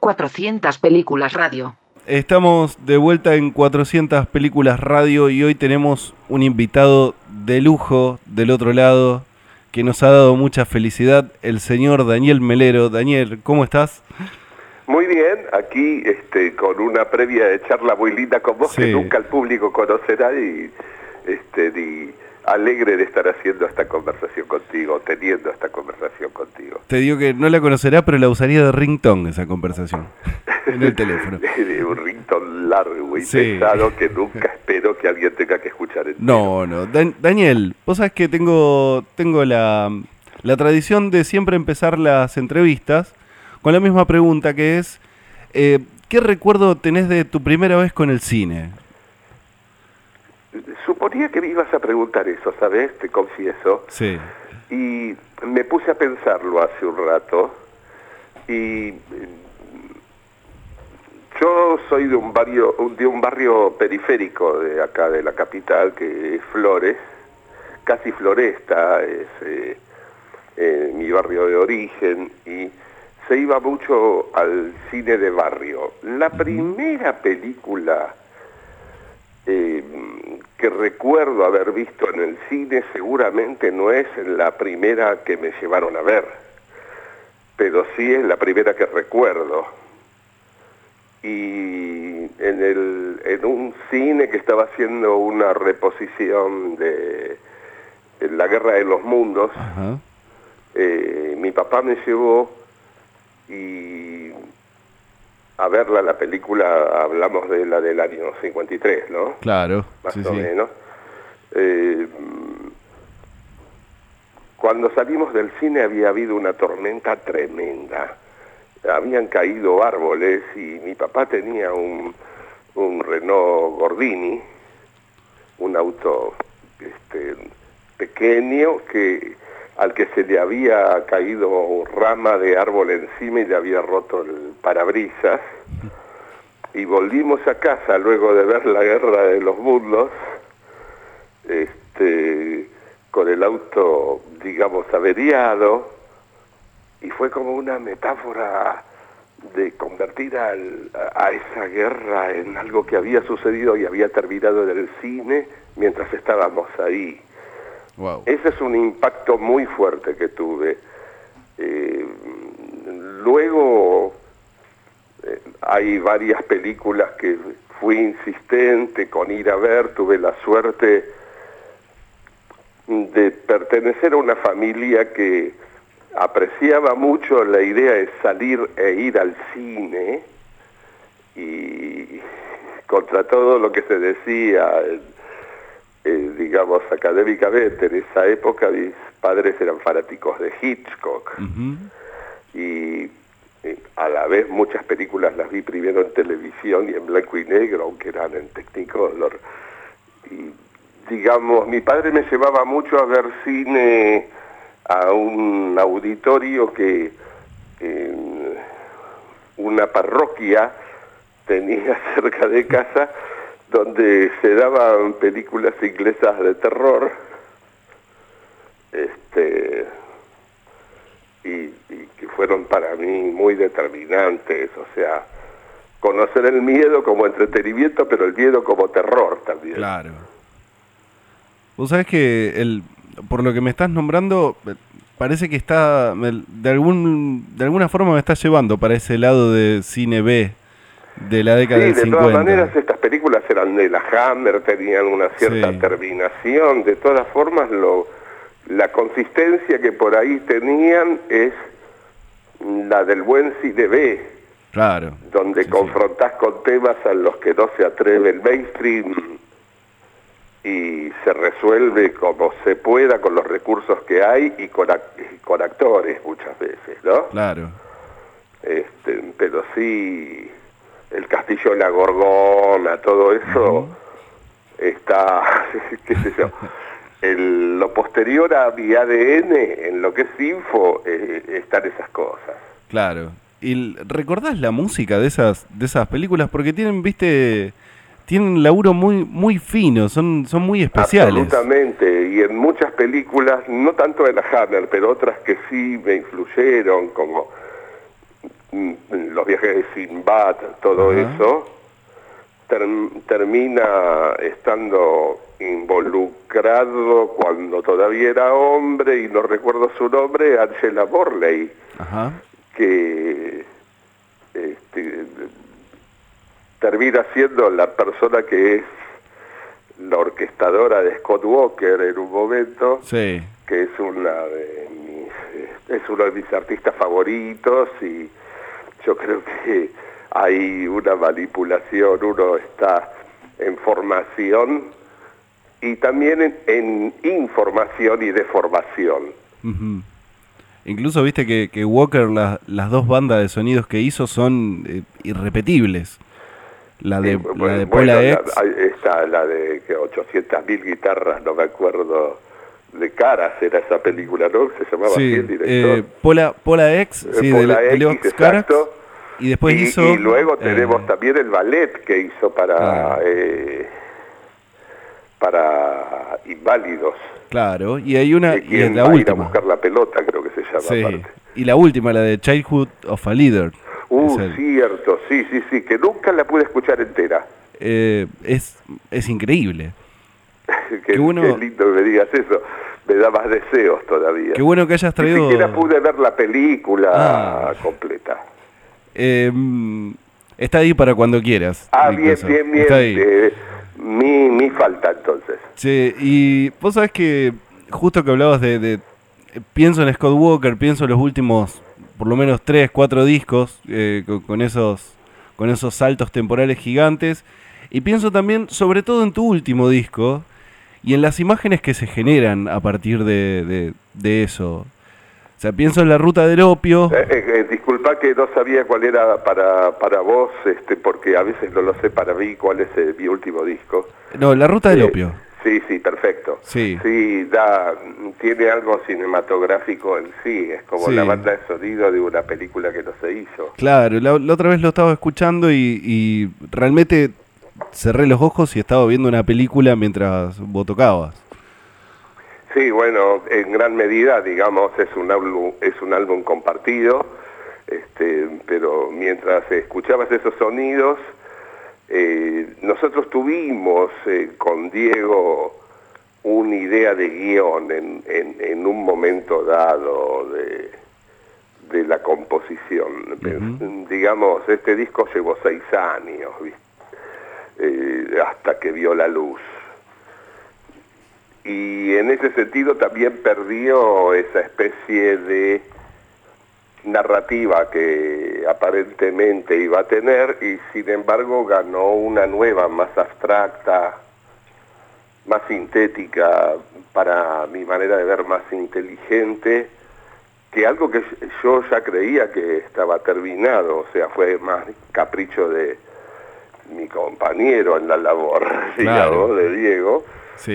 400 Películas Radio. Estamos de vuelta en 400 Películas Radio y hoy tenemos un invitado de lujo del otro lado que nos ha dado mucha felicidad, el señor Daniel Melero. Daniel, ¿cómo estás? Muy bien, aquí este, con una previa de charla muy linda con vos que nunca el público conocerá y, este, y alegre de estar haciendo esta conversación contigo, teniendo esta conversación contigo. Te digo que no la conocerá, pero la usaría de ringtone esa conversación en el teléfono. de un ringtone largo y pesado que nunca espero que alguien tenga que escuchar. No, no. Daniel, vos sabés que tengo, tengo la, la tradición de siempre empezar las entrevistas con la misma pregunta que es, eh, ¿qué recuerdo tenés de tu primera vez con el cine? Suponía que me ibas a preguntar eso, ¿sabes? Te confieso. Sí. Y me puse a pensarlo hace un rato. Y yo soy de un barrio, de un barrio periférico de acá de la capital, que es Flores, casi Floresta, es eh, eh, mi barrio de origen, y se iba mucho al cine de barrio. La primera película eh, que recuerdo haber visto en el cine seguramente no es la primera que me llevaron a ver, pero sí es la primera que recuerdo. Y en, el, en un cine que estaba haciendo una reposición de La Guerra de los Mundos, eh, mi papá me llevó y a verla, la película, hablamos de la del año 53, ¿no? Claro, más o menos. Eh, cuando salimos del cine había habido una tormenta tremenda. Habían caído árboles y mi papá tenía un, un Renault Gordini, un auto este, pequeño que al que se le había caído rama de árbol encima y le había roto el parabrisas. Y volvimos a casa luego de ver la guerra de los mundos, este, con el auto, digamos, averiado, y fue como una metáfora de convertir a esa guerra en algo que había sucedido y había terminado en el cine mientras estábamos ahí. Ese es un impacto muy fuerte que tuve. Eh, luego eh, hay varias películas que fui insistente con ir a ver, tuve la suerte de pertenecer a una familia que apreciaba mucho la idea de salir e ir al cine y contra todo lo que se decía eh, digamos, académicamente, en esa época mis padres eran fanáticos de Hitchcock. Y a la vez muchas películas las vi primero en televisión y en blanco y negro, aunque eran en Technicolor. Y digamos, mi padre me llevaba mucho a ver cine a un auditorio que en una parroquia tenía cerca de casa donde se daban películas inglesas de terror este y, que fueron para mí muy determinantes o sea conocer el miedo como entretenimiento pero el miedo como terror también. Claro. Vos sabés que el por lo que me estás nombrando parece que está de algún de alguna forma me está llevando para ese lado de cine B de la década sí, de todas maneras estas películas eran de la Hammer, tenían una cierta terminación, de todas formas lo, la consistencia que por ahí tenían es la del buen cine B, claro, donde confrontás con temas a los que no se atreve el mainstream y se resuelve como se pueda con los recursos que hay y con, con actores muchas veces, ¿no? Claro. Este, pero sí el castillo de la Gorgona, todo eso está, qué sé yo. El, lo posterior a mi ADN, en lo que es info, eh, están esas cosas. Claro. ¿Y recordás la música de esas, de esas películas? Porque tienen, viste, tienen laburo muy, muy fino, son, son muy especiales. Absolutamente, y en muchas películas, no tanto de la Hammer, pero otras que sí me influyeron, como los viajes de Sinbad, todo eso, term- termina estando involucrado cuando todavía era hombre y no recuerdo su nombre, Angela Morley, que este, termina siendo la persona que es la orquestadora de Scott Walker en un momento, Sí. que es una de mis, es uno de mis artistas favoritos y yo creo que hay una manipulación, uno está en formación y también en, en información y deformación. Ujú. Incluso viste que, que Walker, la- las dos bandas de sonidos que hizo son eh, irrepetibles. La de, Eh, la de Paula bueno, la- X. ahí está la de que 800.000 guitarras, no me acuerdo de caras, era esa película, ¿no? Se llamaba así Sí, el director. eh, Paula, Paula X, Eh, sí, de, de X, Carax. Y después y, hizo. y luego eh, tenemos también el ballet que hizo para Claro. eh, para inválidos. Claro, y hay una. que Y es la va a última. buscar la pelota, creo que se llama Sí. aparte. Y la última, la de Childhood of a Leader. Uh, cierto, sí, sí, sí, que nunca la pude escuchar entera. eh, es, es increíble. qué, bueno. qué lindo que me digas eso. Me da más deseos todavía. Qué bueno que hayas Ni traído. siquiera pude ver la película Ah. completa. Eh, mm, está ahí para cuando quieras. Ah, bien, bien, bien. Está ahí. eh, mi, mi falta entonces. Sí, y vos sabés que justo que hablabas de, de- Pienso en Scott Walker, pienso en los últimos, por lo menos tres, cuatro discos, eh, con, con esos, con esos saltos temporales gigantes. Y pienso también, sobre todo en tu último disco, y en las imágenes que se generan a partir de, de- de eso. O sea, pienso en la ruta del opio. Eh, eh, eh, disculpa que no sabía cuál era para, para vos, este, porque a veces no lo sé para mí cuál es eh, mi último disco. No, la ruta del Eh, opio. Sí, sí, perfecto. Sí. Sí, da, tiene algo cinematográfico en sí, es como Sí. la banda de sonido de una película que no se hizo. Claro, la, la otra vez lo estaba escuchando y, y realmente cerré los ojos y estaba viendo una película mientras vos tocabas. Sí, bueno, en gran medida, digamos, es un álbum, es un álbum compartido, este, pero mientras escuchabas esos sonidos, eh, nosotros tuvimos eh, con Diego una idea de guion en, en- en un momento dado de, de la composición. Digamos, este disco llevó seis años, ¿viste? Eh, hasta que vio la luz. Y en ese sentido también perdió esa especie de narrativa que aparentemente iba a tener y sin embargo ganó una nueva, más abstracta, más sintética, para mi manera de ver más inteligente, que algo que yo ya creía que estaba terminado, o sea, fue más capricho de mi compañero en la labor, Claro. digamos, de Diego, Sí.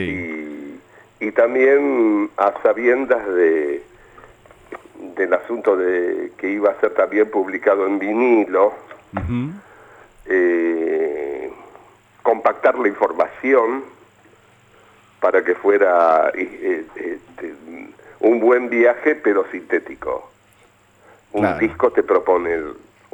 y, y también a sabiendas de del asunto de que iba a ser también publicado en vinilo, eh, compactar la información para que fuera eh, eh, este, un buen viaje pero sintético. Un Claro. disco te propone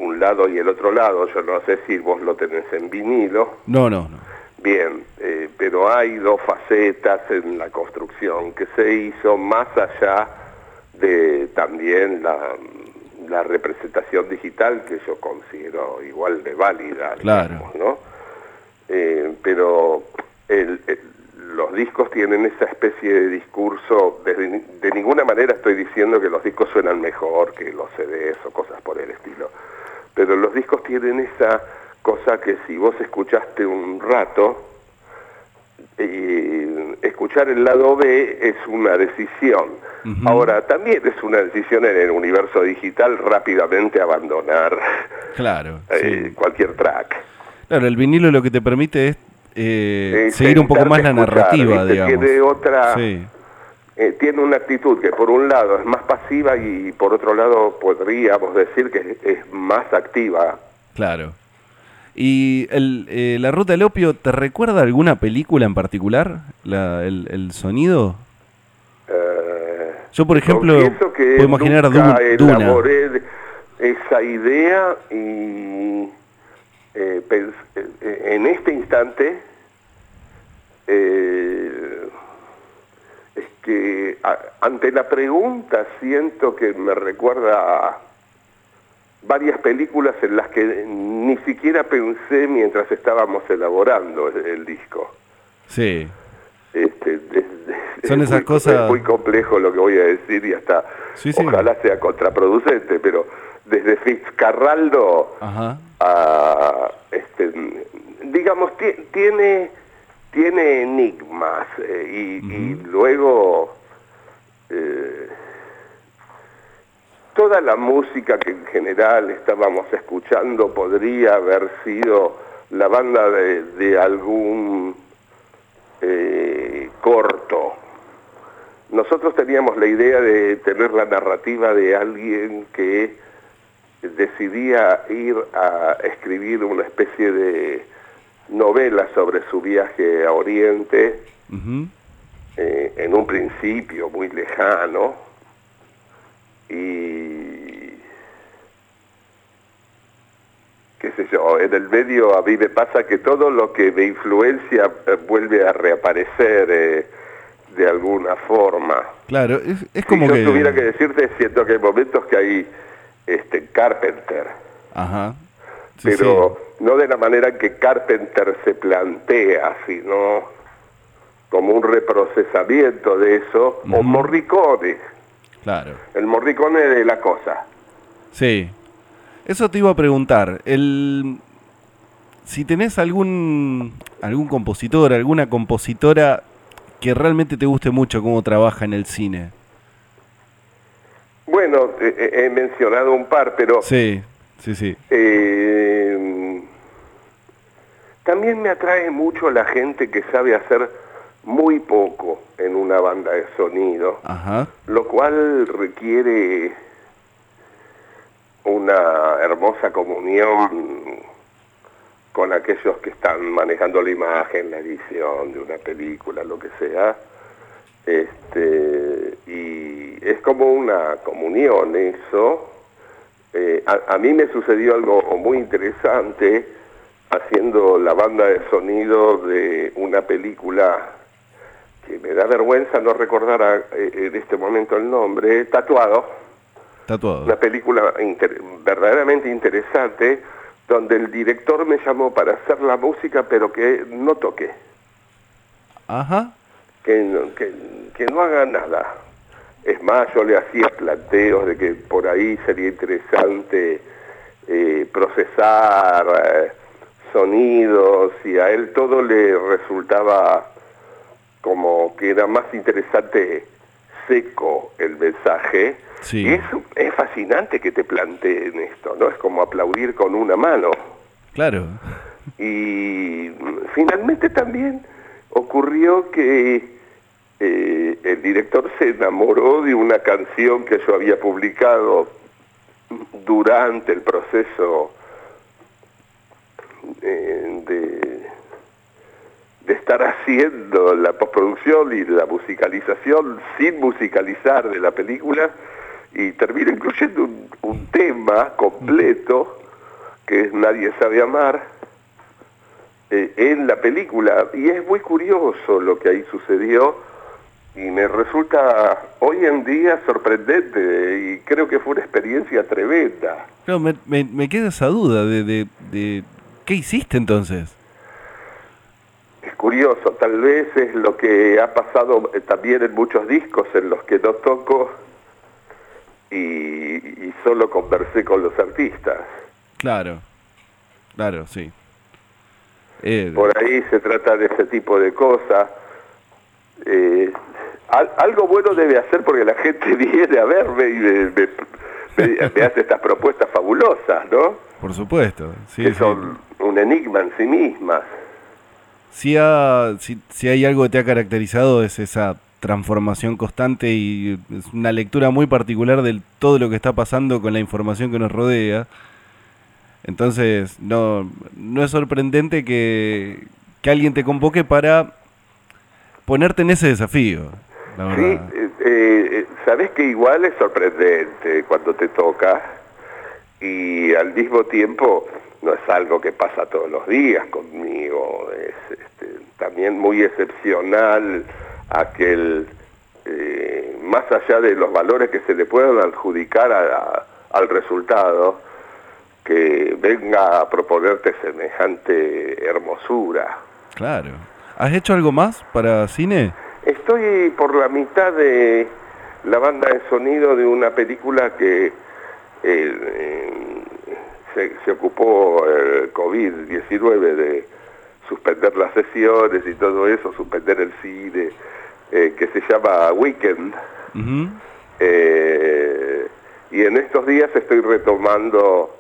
un lado y el otro lado, yo no sé si vos lo tenés en vinilo, No, no, no. Bien, eh, pero hay dos facetas en la construcción que se hizo más allá de también la, la representación digital que yo considero igual de válida, Claro. digamos, ¿no? Eh, pero el- el- los discos tienen esa especie de discurso, desde ni- de ninguna manera estoy diciendo que los discos suenan mejor que los CDs o cosas por el estilo, pero los discos tienen esa cosa que si vos escuchaste un rato, eh, escuchar el lado B es una decisión. Ahora, también es una decisión en el universo digital rápidamente abandonar Claro. eh, sí. cualquier track. Claro, el vinilo lo que te permite es eh, Eh, seguir un poco más la narrativa, ¿viste? digamos. Tiene otra... Sí. Eh, tiene una actitud que por un lado es más pasiva y por otro lado podríamos decir que es, es más activa. Claro. ¿Y el, eh, la ruta del opio te recuerda alguna película en particular? La- el, el sonido? Eh, Yo, por ejemplo, que puedo imaginar nunca Du- Duna. elaboré esa idea y en este instante que a- ante la pregunta siento que me recuerda a varias películas en las que ni siquiera pensé mientras estábamos elaborando el, el disco. Sí. Este, es- es- Son es esas muy- cosas- Es muy complejo lo que voy a decir y hasta Sí, sí. ojalá sea contraproducente, pero desde Fitzcarraldo Ajá. a, este, digamos, ti- tiene, tiene enigmas eh, y, y luego eh, toda la música que en general estábamos escuchando podría haber sido la banda de, de algún eh, corto. Nosotros teníamos la idea de tener la narrativa de alguien que decidía ir a escribir una especie de novela sobre su viaje a Oriente, eh, en un principio muy lejano, y qué sé yo, en el medio a mí me pasa que todo lo que me influencia eh, vuelve a reaparecer eh, de alguna forma. Claro, es, es como si yo que... tuviera que decirte, siento que hay momentos que hay este Carpenter, Ajá. Sí, pero no de la manera que Carpenter se plantea, sino como un reprocesamiento de eso, o Ujú. Morricone, sí, claro. el Morricone de la cosa. Sí. Eso te iba a preguntar. El... Si tenés algún, algún compositor, alguna compositora que realmente te guste mucho cómo trabaja en el cine. Bueno, he mencionado un par, pero Sí, sí, sí. eh, también me atrae mucho la gente que sabe hacer muy poco en una banda de sonido. Ajá. lo cual requiere una hermosa comunión con aquellos que están manejando la imagen, la edición de una película, lo que sea. Este, y es como una comunión eso. Eh, a, a mí me sucedió algo muy interesante haciendo la banda de sonido de una película que me da vergüenza no recordar a- eh, en este momento el nombre, Tatuado, Tatuado. una película inter- verdaderamente interesante, donde el director me llamó para hacer la música, pero que no toque, Ajá. que que, que no haga nada. Es más, yo le hacía planteos de que por ahí sería interesante eh, procesar eh, sonidos y a él todo le resultaba como que era más interesante seco el mensaje. Sí. Y es, es fascinante que te planteen esto, ¿no? Es como aplaudir con una mano. Claro. Y finalmente también ocurrió que eh, el director se enamoró de una canción que yo había publicado durante el proceso eh, de, estar haciendo la postproducción y la musicalización sin musicalizar de la película y termino incluyendo un, un tema completo que es Nadie sabe amar eh, en la película. Y es muy curioso lo que ahí sucedió y me resulta hoy en día sorprendente y creo que fue una experiencia tremenda. Claro, me, me, me queda esa duda de, de, de... ¿Qué hiciste entonces? Es curioso, tal vez es lo que ha pasado también en muchos discos en los que no toco y, y solo conversé con los artistas. Claro. Claro, sí. Eh, Por ahí se trata de ese tipo de cosas. Eh, al- algo bueno debe hacer porque la gente viene a verme y me, me- me- me hace estas propuestas fabulosas, ¿no? por supuesto. Sí, que sí. son un enigma en sí mismas. Si, ha- si, si hay algo que te ha caracterizado es esa transformación constante y es una lectura muy particular de todo lo que está pasando con la información que nos rodea. Entonces, no, no es sorprendente que, que alguien te convoque para ponerte en ese desafío. La Sí, verdad. eh, eh, sabes que igual es sorprendente cuando te toca y al mismo tiempo no es algo que pasa todos los días conmigo, es este, también muy excepcional aquel, eh, más allá de los valores que se le puedan adjudicar al resultado, que venga a proponerte semejante hermosura. Claro. ¿Has hecho algo más para cine? Estoy por la mitad de la banda de sonido de una película que eh, se, ocupó el COVID-19 de suspender las sesiones y todo eso, suspender el cine, eh, que se llama Weekend. Eh, y en estos días estoy retomando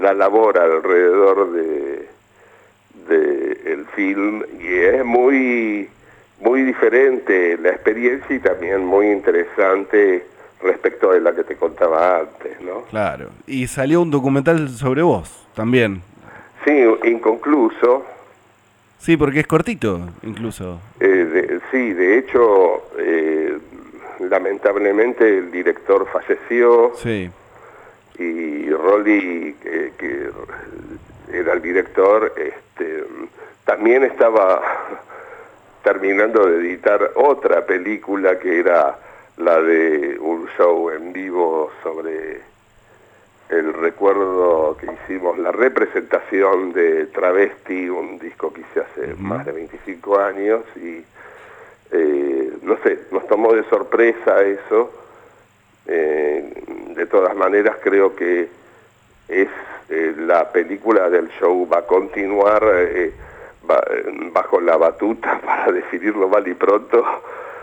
la labor alrededor de, de el film y es muy muy diferente la experiencia y también muy interesante respecto de la que te contaba antes, ¿no? Claro. Y salió un documental sobre vos también. Sí, inconcluso. Sí, porque es cortito, incluso. Eh, sí, de hecho, eh, lamentablemente el director falleció. Sí. Y Rolly, que, era el director, este, también estaba terminando de editar otra película que era la de un show en vivo sobre el recuerdo que hicimos, la representación de Travesti, un disco que hice hace más de 25 años y eh, no sé, nos tomó de sorpresa eso. Eh, de todas maneras creo que es eh, la película del show va a continuar bajo la batuta, para definirlo mal y pronto,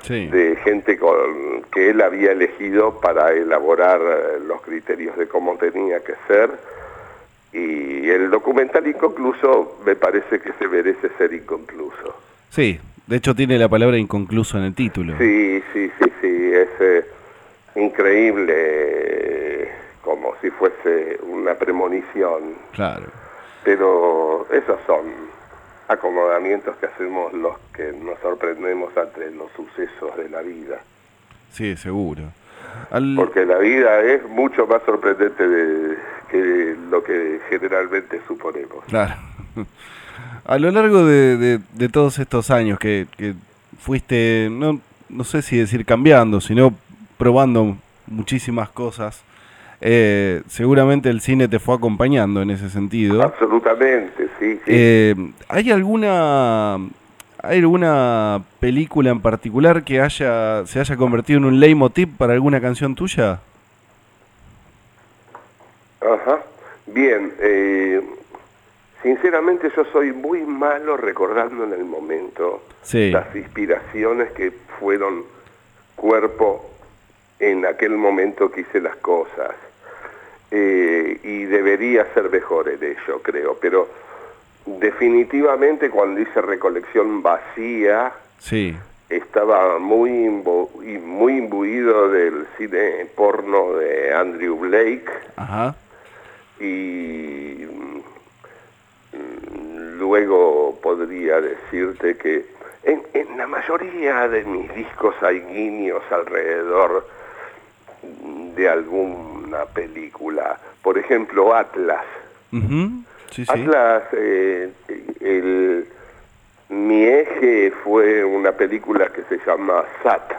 de gente con, que él había elegido para elaborar eh, los criterios de cómo tenía que ser. Y el documental inconcluso me parece que se merece ser inconcluso. Sí, de hecho tiene la palabra inconcluso en el título. Sí, sí, sí, sí, es eh, increíble, como si fuese una premonición. Claro. Pero esos son acomodamientos que hacemos los que nos sorprendemos ante los sucesos de la vida. Sí, seguro. Porque la vida es mucho más sorprendente de, que lo que generalmente suponemos. Claro. A lo largo de, de, todos estos años que, que fuiste, no, no sé si decir cambiando, sino probando muchísimas cosas, eh, seguramente el cine te fue acompañando en ese sentido. Absolutamente, sí. Eh, ¿Hay alguna hay alguna película en particular que haya se haya convertido en un leitmotiv para alguna canción tuya? Ajá. Bien. Eh, sinceramente yo soy muy malo recordando en el momento las inspiraciones que fueron cuerpo en aquel momento que hice las cosas. Eh, y debería ser mejor en ello, creo, pero definitivamente cuando hice recolección vacía, sí. estaba muy, muy imbuido del cine porno de Andrew Blake. Y mm, luego podría decirte que en, en la mayoría de mis discos hay guiños alrededor de alguna película. Por ejemplo, Atlas. Atlas, eh, el, mi eje fue una película que se llama Sat.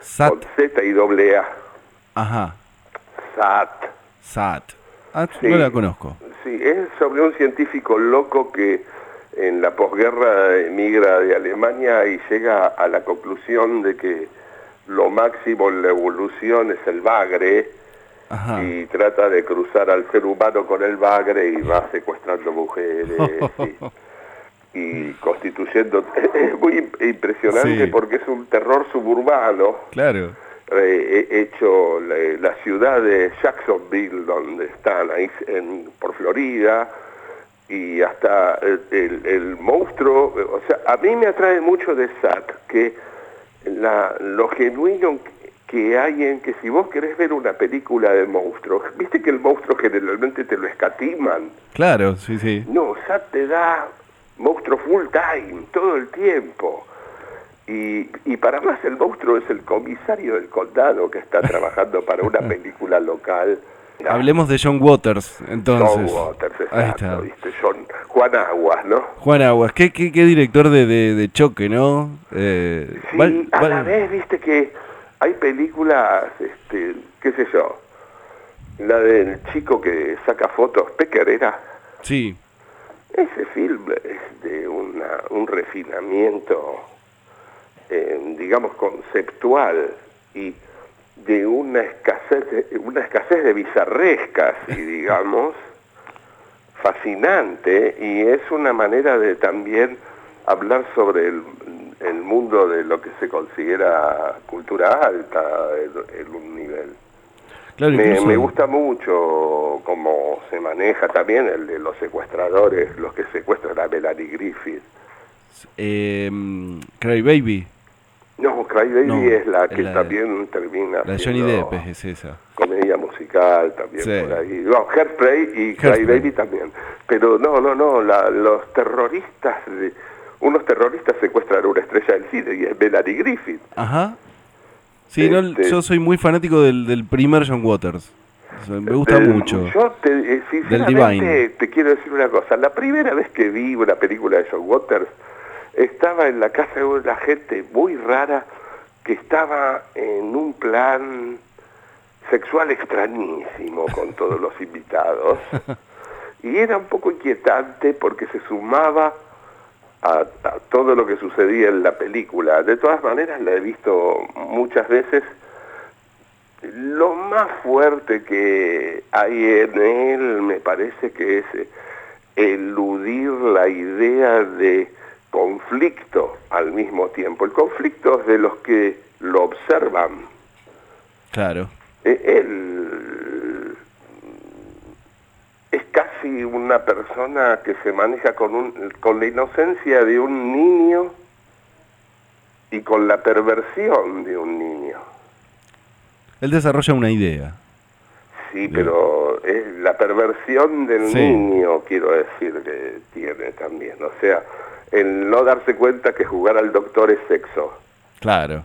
Sat. Con Z y doble A. Ajá. Sat. Sat. Ah, no la conozco. Sí, es sobre un científico loco que en la posguerra emigra de Alemania y llega a la conclusión de que lo máximo en la evolución es el bagre y trata de cruzar al ser humano con el bagre y va secuestrando mujeres y, constituyendo... Es muy impresionante porque es un terror suburbano. Claro. Eh, hecho la, ciudad de Jacksonville, donde están, ahí en, por Florida, y hasta el, el, monstruo, o sea, a mí me atrae mucho de Zack, que la, lo genuino que hay en que si vos querés ver una película de monstruos, viste que el monstruo generalmente te lo escatiman. Claro, sí, sí. No, SAT te da monstruo full time, todo el tiempo. Y, y para más el monstruo es el comisario del condado que está trabajando para una película local Hablemos de John Waters, entonces. John Waters, Ahí exacto, está. ¿viste? John- Juan Aguas, ¿no? Juan Aguas, qué, qué, qué director de, de, de choque, ¿no? Eh, Sí, val- a val- la vez, viste que hay películas, este, qué sé yo, la del chico que saca fotos, Pecker era, Sí, ese film es de una, un refinamiento, eh, digamos, conceptual y de una escasez de, una escasez de bizarrescas, y digamos, fascinante, y es una manera de también hablar sobre el, el mundo de lo que se considera cultura alta en, un nivel. claro, Me, incluso- me gusta mucho cómo se maneja también el de los secuestradores, los que secuestran a Melanie Griffith. Eh, Cry Baby, No, Cry Baby No, es la que la también termina la Johnny Depp es esa. comedia musical también Sí. por ahí. No, Hairspray y Cry. Baby también. Pero no, no, no, la- los terroristas, de- unos terroristas secuestran a una estrella del cine y es Melanie Griffith. Ajá. Sí, no, Este- yo soy muy fanático del, del primer John Waters. O sea, me gusta Del- mucho. Yo te, eh, te quiero decir una cosa. La primera vez que vi una película de John Waters estaba en la casa de una gente muy rara que estaba en un plan sexual extrañísimo con todos los invitados. Y era un poco inquietante porque se sumaba a, a todo lo que sucedía en la película. De todas maneras la he visto muchas veces lo más fuerte que hay en él me parece que es eh, eludir la idea de conflicto al mismo tiempo. El conflicto es de los que lo observan. Claro. Eh, Él es casi una persona que se maneja con, un, con la inocencia de un niño y con la perversión de un niño. Él desarrolla una idea. Sí, pero es la perversión del Sí. niño, quiero decir, que tiene también. O sea, el no darse cuenta que jugar al doctor es sexo. Claro.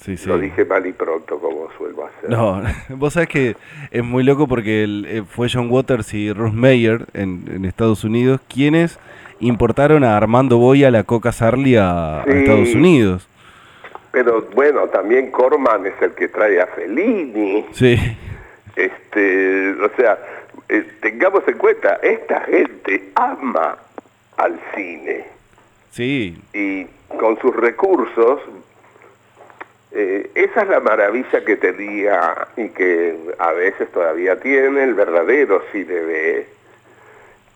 Sí, sí. Lo dije mal y pronto, como suelo hacer. No, vos sabés que es muy loco porque el- eh, fue John Waters y Ruth Mayer en, en Estados Unidos quienes importaron a Armando Boya la Coca Sarli a. Estados Unidos. Pero bueno, también Corman es el que trae a Fellini. Sí, Este, o sea, eh, tengamos en cuenta, esta gente ama al cine. sí, y con sus recursos, eh, esa es la maravilla que tenía y que a veces todavía tiene el verdadero cine B,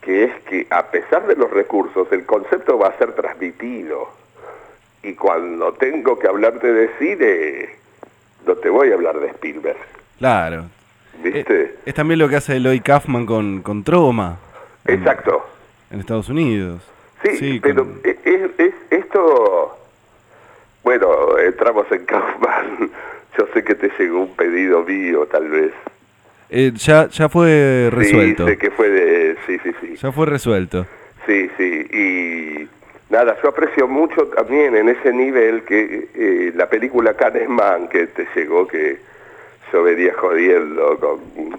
que es que a pesar de los recursos, el concepto va a ser transmitido. Y cuando tengo que hablarte de cine, no te voy a hablar de Spielberg, claro. ¿viste? Eh, es también lo que hace Eloy Kaufman con, con Troma Exacto. en Estados Unidos. Sí, con- pero es, es- esto, bueno, entramos en Kaufman. Yo sé que te llegó un pedido mío, tal vez. eh, ya, ya fue resuelto. Sí, sé que fue de... Sí, sí, sí. Ya fue resuelto. Sí, sí. Y nada, yo aprecio mucho también en ese nivel que eh, la película Canesman que te llegó, que yo venía jodiendo con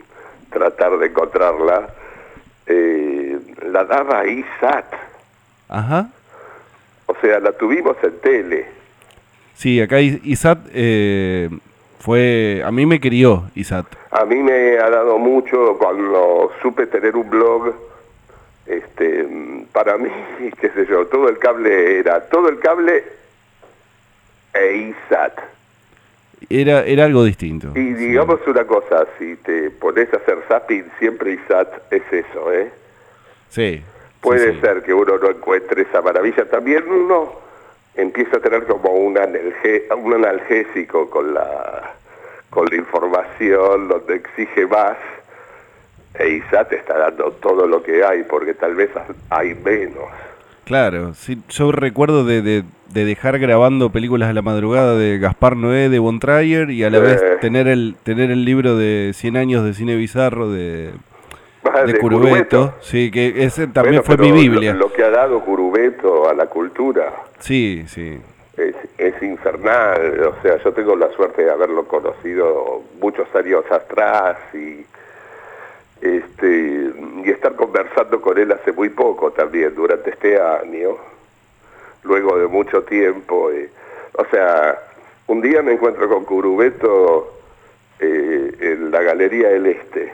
tratar de encontrarla, eh, la daba ISAT. Ajá. O sea, la tuvimos en tele. Sí, acá Is- Isat eh, fue... A mí me crió Isat. A mí me ha dado mucho cuando supe tener un blog. Este, para mí, qué sé yo, todo el cable era todo el cable e ISAT. Era, era algo distinto. Y digamos una cosa, si te pones a hacer zapping, siempre ISAT es eso, ¿eh? Sí. Puede sí. ser que uno no encuentre esa maravilla. También uno empieza a tener como un, analge- un analgésico con la, con la información, donde exige más. E ISAT te está dando todo lo que hay, porque tal vez hay menos. Claro, sí, yo recuerdo de, de- de dejar grabando películas a la madrugada de Gaspar Noé, de Von Trier, y a la vez tener el, tener el libro de 100 años de cine bizarro de, De de Curubeto. Sí, que ese también Bueno, fue mi Biblia. Lo, lo que ha dado Curubeto a la cultura. Sí, sí. es, es infernal, o sea, yo tengo la suerte de haberlo conocido muchos años atrás y este y estar conversando con él hace muy poco también, durante este año, luego de mucho tiempo. eh, o sea, un día me encuentro con Curubeto eh, en la Galería del Este.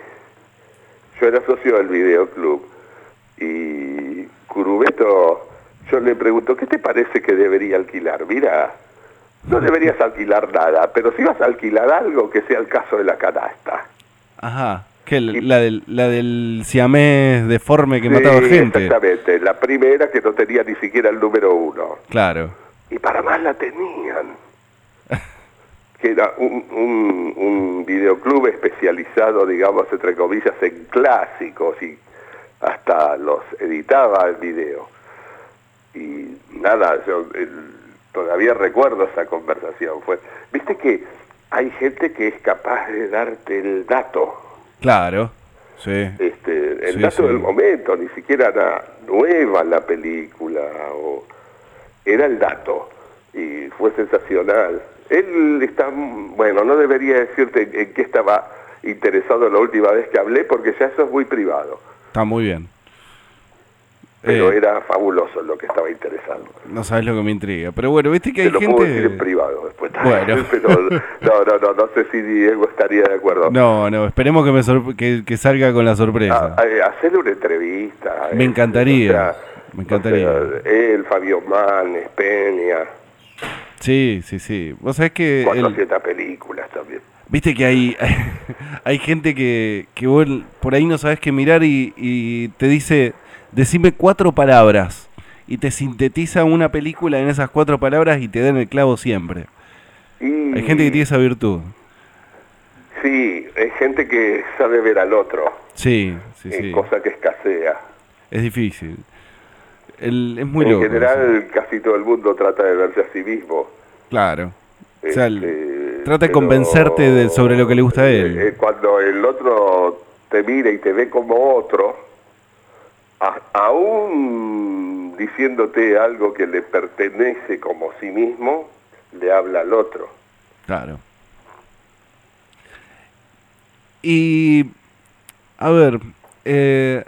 Yo era socio del videoclub y Curubeto, yo le pregunto, ¿qué te parece que debería alquilar? Mira, no deberías alquilar nada, pero si vas a alquilar algo, que sea el caso de la canasta. Ajá. ¿Qué? La del, la del siamés deforme que mataba Sí, gente. Exactamente, la primera que no tenía ni siquiera el número uno. Claro. Y para más la tenían. Que era un, un, un videoclub especializado, digamos, entre comillas, en clásicos y hasta los editaba el video. Y nada, yo el- todavía recuerdo esa conversación. Fue, Viste que hay gente que es capaz de darte el dato Claro. Sí. este, el Sí, dato sí. del momento, ni siquiera era nueva la película, o era el dato, y fue sensacional. Él está, bueno, no debería decirte en qué estaba interesado la última vez que hablé, porque ya eso es muy privado, Está muy bien. pero Eh, era fabuloso lo que estaba interesado. No sabes lo que me intriga. Pero bueno, viste que Te hay lo puedo decir en gente. privado después. Bueno. pero no, no, no, no sé si Diego estaría de acuerdo. No, no, esperemos que, me que, que salga con la sorpresa. A- a- hacerle una entrevista. Me eh, encantaría, o sea, me encantaría. o sea, él, Fabio Manes, Peña, Sí, sí, sí. Vos sabés que. el- 400 películas también. Viste que hay, hay gente que, que vos por ahí no sabes qué mirar y, y te dice, decime cuatro palabras. Y te sintetiza una película en esas cuatro palabras y te dan el clavo siempre. Y, Hay gente que tiene esa virtud. Sí, hay gente que sabe ver al otro, Sí, sí, eh, sí. cosa que escasea. Es difícil. El- es muy en loco. general, casi todo el mundo trata de verse a sí mismo. Claro. O sea, el- Este, trata de convencerte de- sobre lo que le gusta a él. eh, cuando el otro te mira y te ve como otro, a- aún diciéndote algo que le pertenece como sí mismo, le habla al otro. Claro. Y, a ver, eh,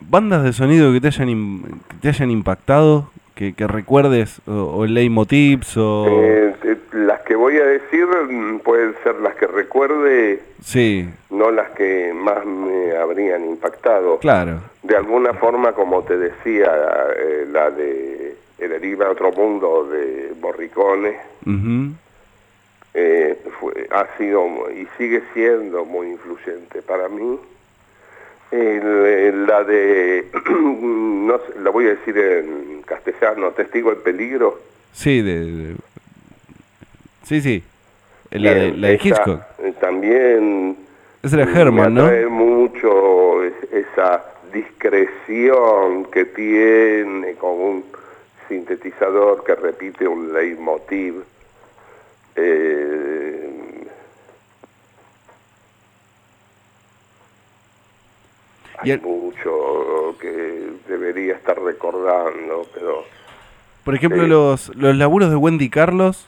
bandas de sonido que te hayan, que te hayan impactado, que, que recuerdes, o, o leitmotivs, o... Eh, eh, las que voy a decir mm, pueden ser las que recuerde, sí, no las que más me habrían impactado. claro, De alguna forma, como te decía, eh, la de El Enigma de Otro Mundo de eh, fue- ha sido y sigue siendo muy influyente para mí. La de, no sé, la voy a decir en castellano, Testigo en Peligro. sí, de, de- sí, sí, la de, la de Hitchcock. eh, También era me Herman, ¿no? atrae mucho es- esa discreción que tiene con un sintetizador que repite un leitmotiv. Eh, hay el- mucho que debería estar recordando, pero... Por ejemplo, Sí. los, los laburos de Wendy Carlos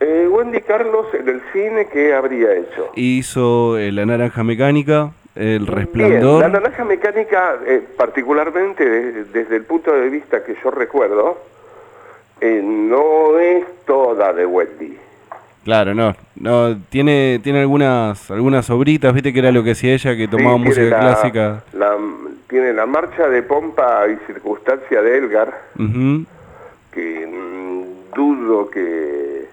Eh, Wendy Carlos en el cine, ¿qué habría hecho? hizo eh, La Naranja Mecánica, El Bien, Resplandor. la naranja mecánica, eh, particularmente de- desde el punto de vista que yo recuerdo, eh, no es toda de Wendy. Claro, no, no tiene tiene algunas algunas obritas, viste que era lo que hacía ella que tomaba Sí, música la- clásica. la- tiene la marcha de pompa y circunstancia de Elgar, que mm, dudo que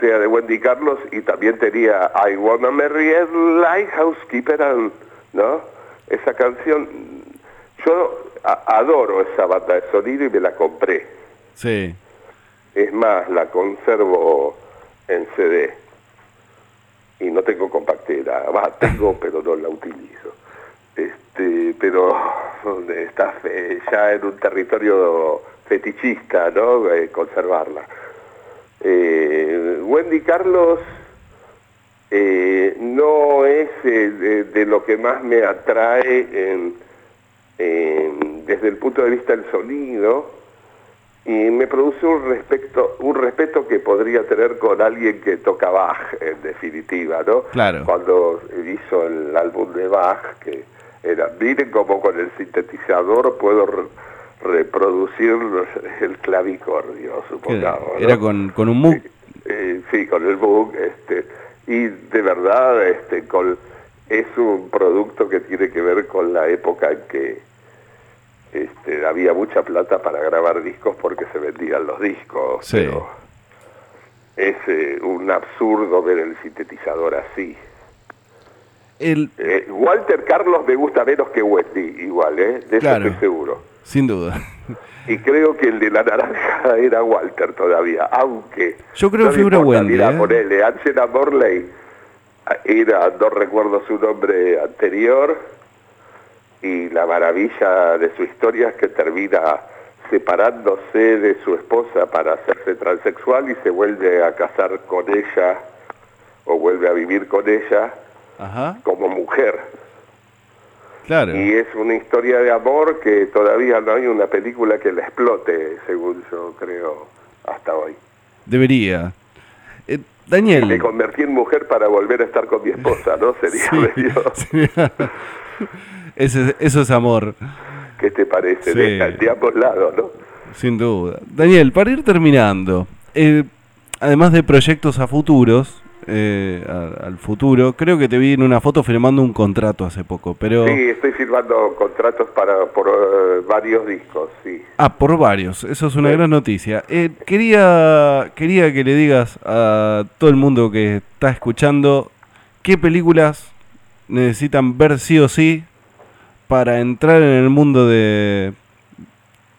sea de Wendy Carlos, y también tenía I Wanna Marry a Lighthouse Keeper, and- ¿no? Esa canción, yo a- adoro esa banda de sonido y me la compré. Sí, Es más, la conservo en CD. Y no tengo compactera. Va, tengo, pero no la utilizo. Este, pero está ya en un territorio fetichista, ¿no? Eh, conservarla. Eh, Wendy Carlos eh, no es de, de lo que más me atrae en- en- desde el punto de vista del sonido, y me produce un respeto, un respeto que podría tener con alguien que toca Bach, en definitiva, ¿no? Claro. Cuando hizo el álbum de Bach, que era, miren cómo con el sintetizador puedo re- reproducir el clavicordio, supongamos. ¿no? Era con, con un MOOC. Eh, sí, con el book, este, y de verdad, este, con, es un producto que tiene que ver con la época en que este, había mucha plata para grabar discos porque se vendían los discos. Sí. pero es eh, un absurdo ver el sintetizador así. El, Eh, Walter Carlos me gusta menos que Wendy, igual, ¿eh? de eso Claro. estoy seguro. sin duda. Y creo que el de la naranja era Walter todavía, aunque... Yo creo no que figura Wendy, Mirá, ¿eh? ponele, Angela Morley ah, era, no recuerdo su nombre anterior, y la maravilla de su historia es que termina separándose de su esposa para hacerse transexual y se vuelve a casar con ella, o vuelve a vivir con ella Ajá, como mujer. claro. Y es una historia de amor que todavía no hay una película que la explote, según yo creo, hasta hoy. Debería. Eh, Me Daniel. convertí en mujer para volver a estar con mi esposa, ¿no? Sería Sí, medio- sería- Ese- eso es amor, ¿Qué te parece? Sí. De, de ambos lados, ¿no? sin duda. Daniel, para ir terminando, eh, además de proyectos a futuros, eh, a- al futuro, creo que te vi en una foto firmando un contrato hace poco, pero... Sí, estoy firmando contratos para por eh, varios discos, sí. Ah, por varios, eso es una Sí. gran noticia. Eh, quería, quería que le digas a todo el mundo que está escuchando qué películas necesitan ver sí o sí para entrar en el mundo de,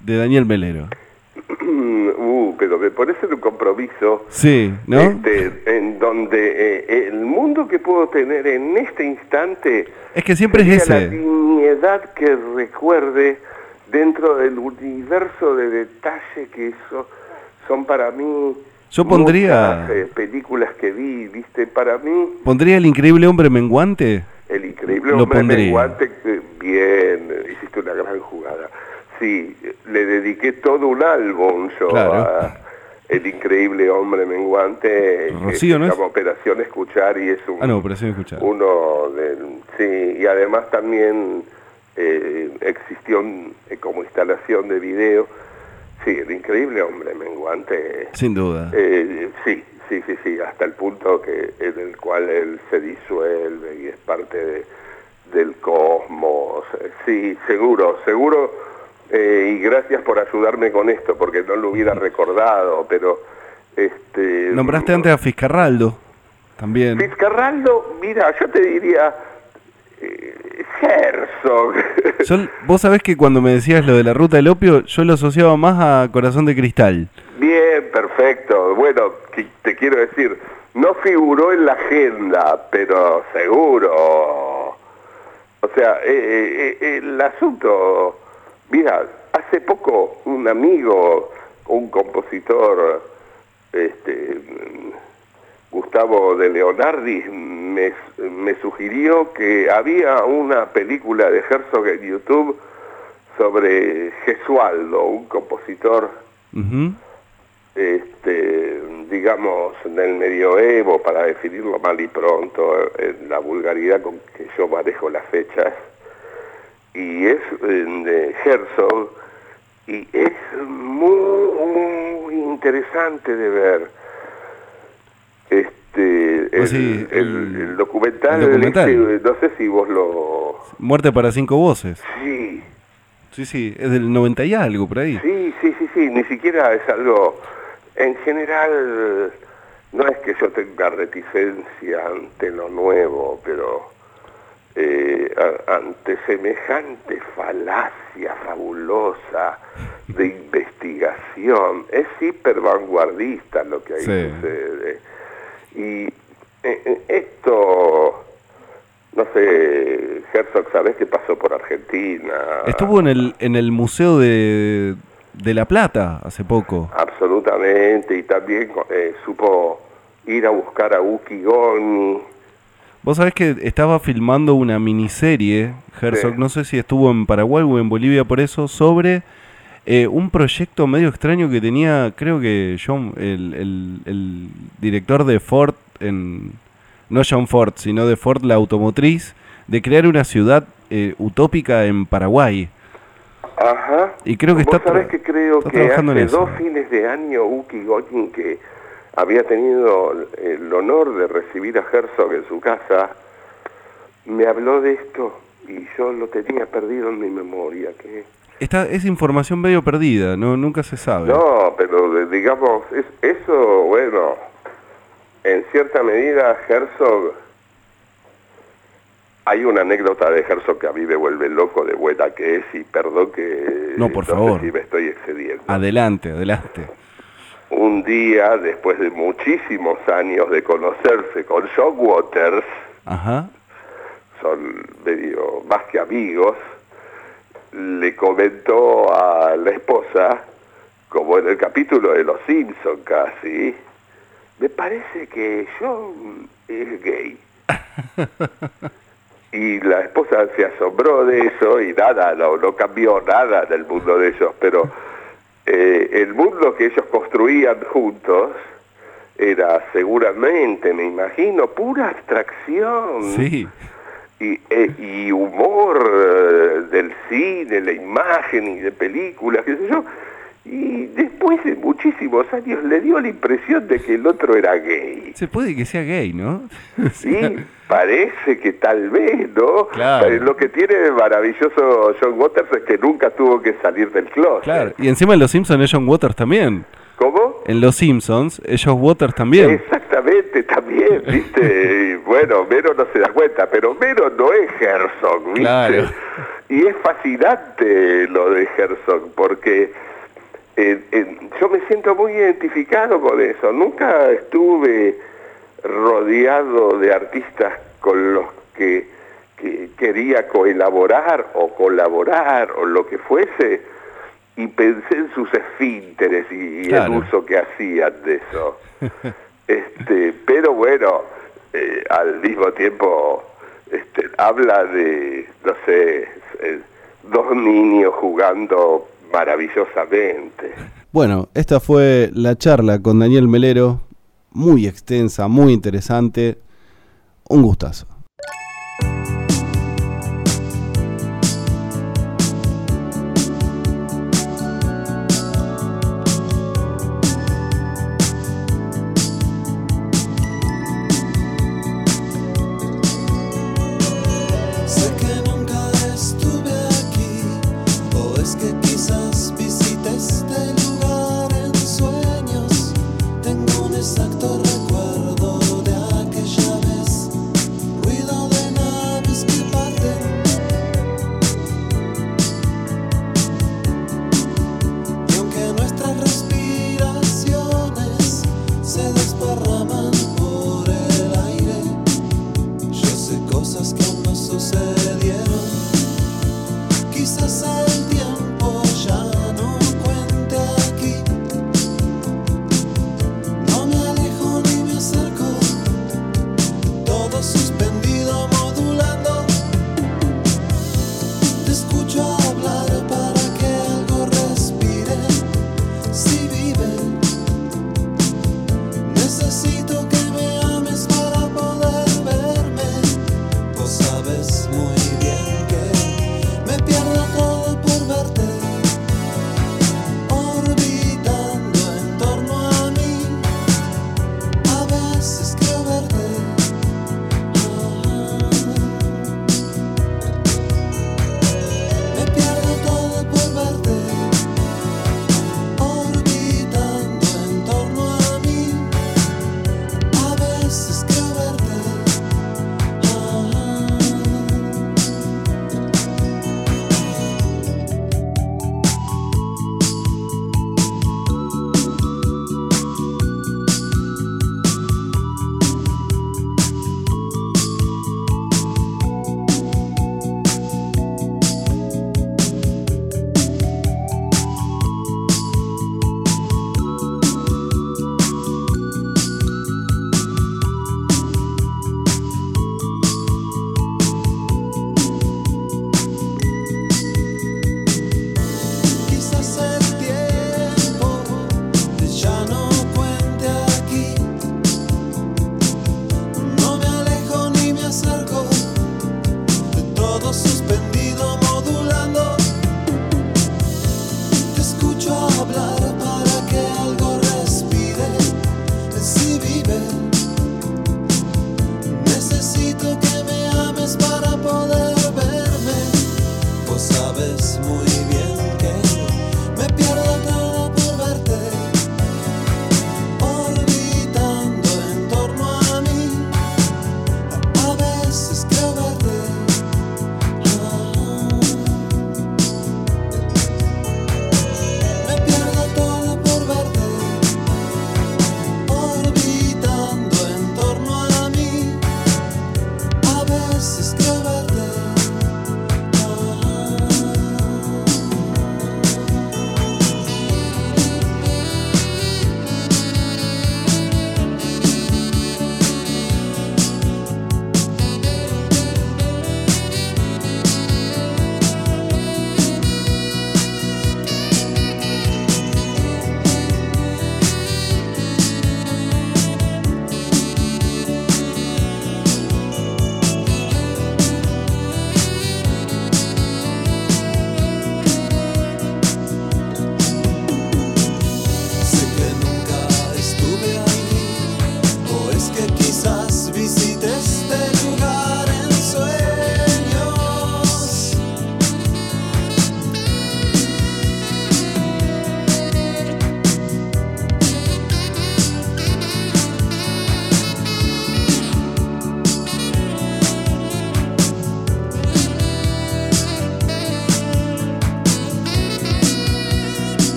de Daniel Melero. uh, pero me en un compromiso Sí, ¿no? este, en donde eh, el mundo que puedo tener en este instante Es que siempre es sería la ese. dignidad que recuerde dentro del universo de detalle que eso son para mí Yo pondría- muchas, eh, películas que vi viste para mí ¿Pondría el increíble hombre menguante? el increíble hombre menguante bien hiciste una gran jugada sí le dediqué todo un álbum yo Claro. a el increíble hombre menguante que Rocío, se ¿no es? llama Operación Escuchar y es un Ah, no, sí escuchar. uno del sí y además también eh, existió eh, como instalación de video sí el increíble hombre menguante Sin duda. eh, sí sí sí sí hasta el punto que en el cual él se disuelve y es parte de- del cosmos sí seguro seguro eh, y gracias por ayudarme con esto porque no lo hubiera recordado pero este Nombraste antes a Fiscarraldo, también. Fiscarraldo, mira, yo te diría eh, Herzog. Yo- vos sabés que cuando me decías lo de la ruta del opio, yo lo asociaba más a Corazón de Cristal. Bien, perfecto. Bueno, te quiero decir, no figuró en la agenda, pero seguro. O sea, eh, eh, el asunto, mira, hace poco un amigo, un compositor, este, Gustavo de Leonardi, me, sugirió que había una película de Herzog en YouTube sobre Gesualdo, un compositor. Este, digamos, del medioevo, para definirlo mal y pronto, en la vulgaridad con que yo manejo las fechas, y es de Herzog, y es muy, muy interesante de ver. Este, el, Pues sí, el- el- el documental, documental. este, no sé si vos lo... Muerte para cinco voces. Sí, Sí, sí, es del 90 y algo por ahí. Sí, sí, sí, sí, ni siquiera es algo... En general, no es que yo tenga reticencia ante lo nuevo, pero eh, ante semejante falacia fabulosa de investigación, es hiper vanguardista lo que ahí Sí. sucede. Y eh, eh, esto, no sé, Herzog, ¿sabés qué pasó por Argentina? Estuvo en el, en el Museo de, de La Plata hace poco. Absolutamente, y también eh, supo ir a buscar a Uki Goni. Vos sabés que estaba filmando una miniserie, Herzog, Sí. no sé si estuvo en Paraguay o en Bolivia por eso, sobre eh, un proyecto medio extraño que tenía, creo que John, el, el- el director de Ford, en, no John Ford, sino de Ford la automotriz, de crear una ciudad eh, utópica en Paraguay. Ajá. Y creo que Vos está sabés tra- que creo que hace dos fines de año Uki Gotin, que había tenido el honor de recibir a Herzog en su casa, me habló de esto y yo lo tenía perdido en mi memoria. que Esta es información medio perdida, no nunca se sabe. No, pero digamos, es, eso, bueno, en cierta medida Herzog... Hay una anécdota de Herzog que a mí me vuelve loco de buena que es, y perdón que... No, por sé favor. si me estoy excediendo. Adelante, adelante. un día, después de muchísimos años de conocerse con John Waters, Ajá. son medio más que amigos, le comentó a la esposa, como en el capítulo de Los Simpson casi, me parece que John es gay. Y la esposa se asombró de eso y nada, no, no cambió nada del mundo de ellos, pero eh, el mundo que ellos construían juntos era seguramente, me imagino, pura abstracción Sí. y, eh, y humor eh, del cine, la imagen y de películas, qué sé yo. Y después de muchísimos años le dio la impresión de que el otro era gay. Se puede que sea gay, ¿no? Sí, parece que tal vez, ¿no? Claro. Eh, Lo que tiene de maravilloso John Waters es que nunca tuvo que salir del closet. Claro. Y encima en Los Simpsons es John Waters también. ¿Cómo? En Los Simpsons es John Waters también. Exactamente, también, ¿viste? Y bueno, Mero no se da cuenta, pero Mero no es Herzog, ¿viste? Claro. Y es fascinante lo de Herzog, porque eh, eh, yo me siento muy identificado con eso. Nunca estuve rodeado de artistas con los que, que quería coelaborar o colaborar o lo que fuese, y pensé en sus esfínteres y, y Claro. el uso que hacían de eso. este, pero bueno, eh, al mismo tiempo este, habla de, no sé, dos niños jugando maravillosamente. Bueno, esta fue la charla con Daniel Melero, muy extensa, muy interesante. Un gustazo.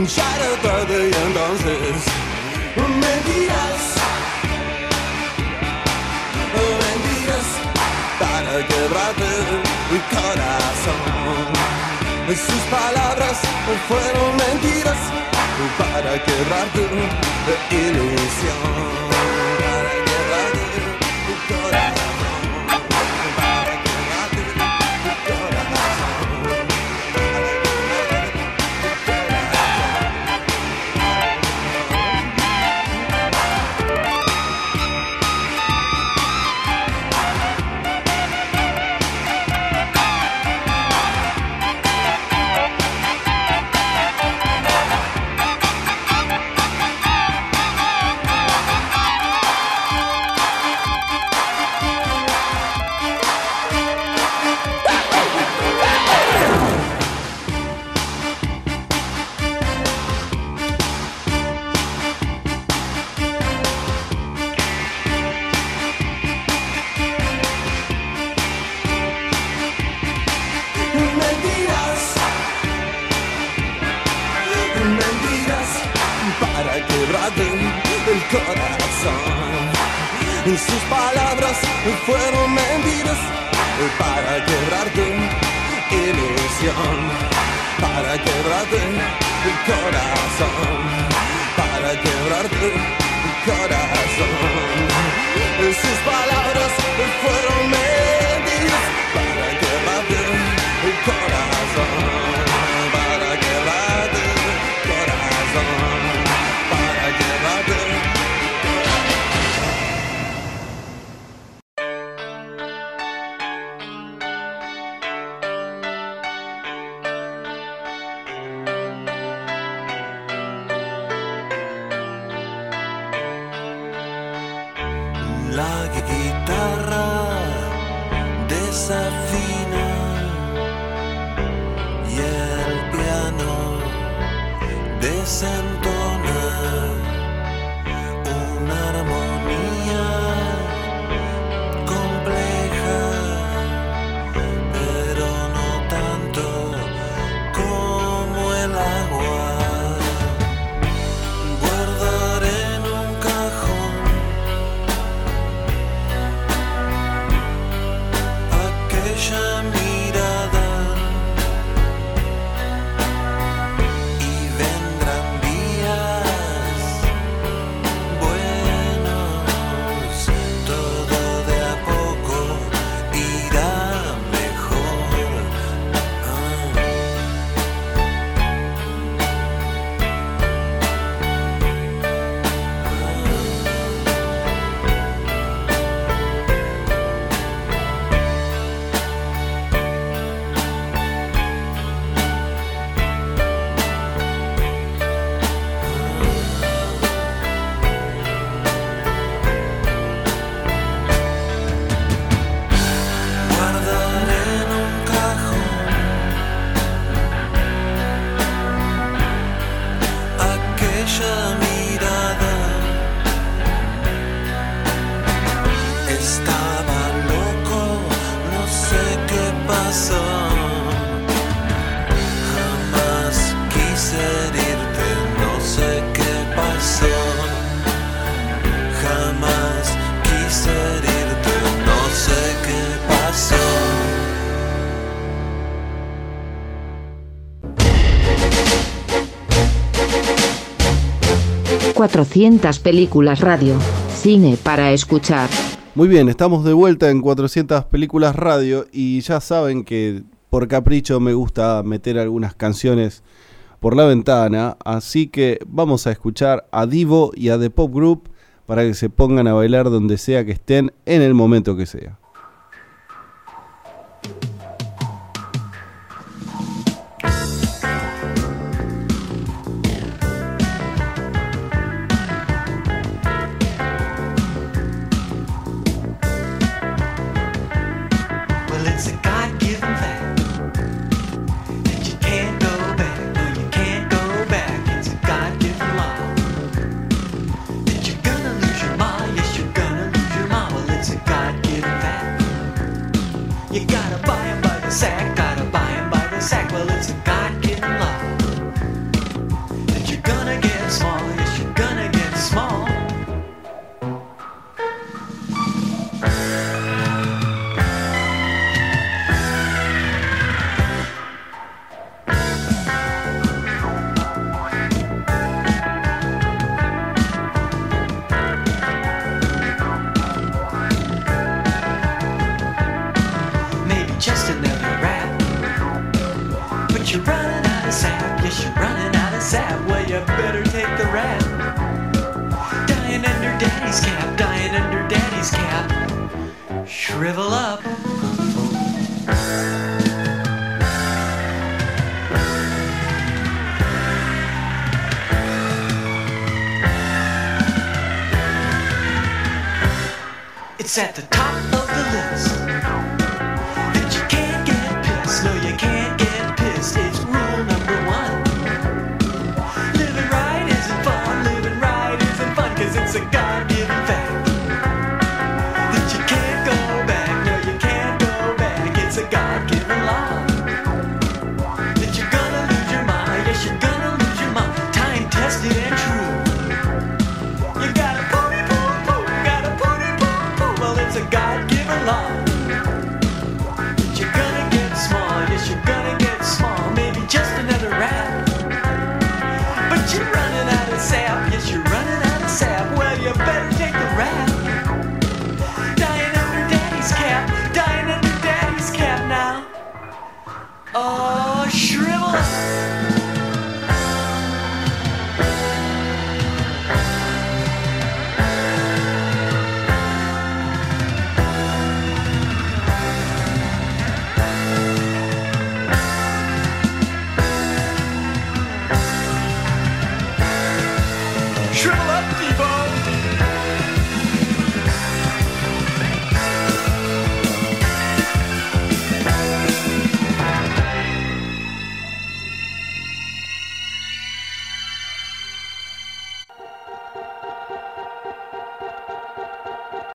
and shattered by the young. Mentiras, mentiras, para quebrarte el corazón. Sus palabras fueron mentiras para quebrarte 400 películas radio. Cine para escuchar. Muy bien, estamos de vuelta en 400 películas radio y ya saben que por capricho me gusta meter algunas canciones por la ventana, así que vamos a escuchar a Divo y a The Pop Group para que se pongan a bailar donde sea que estén en el momento que sea. It's at the top of the list.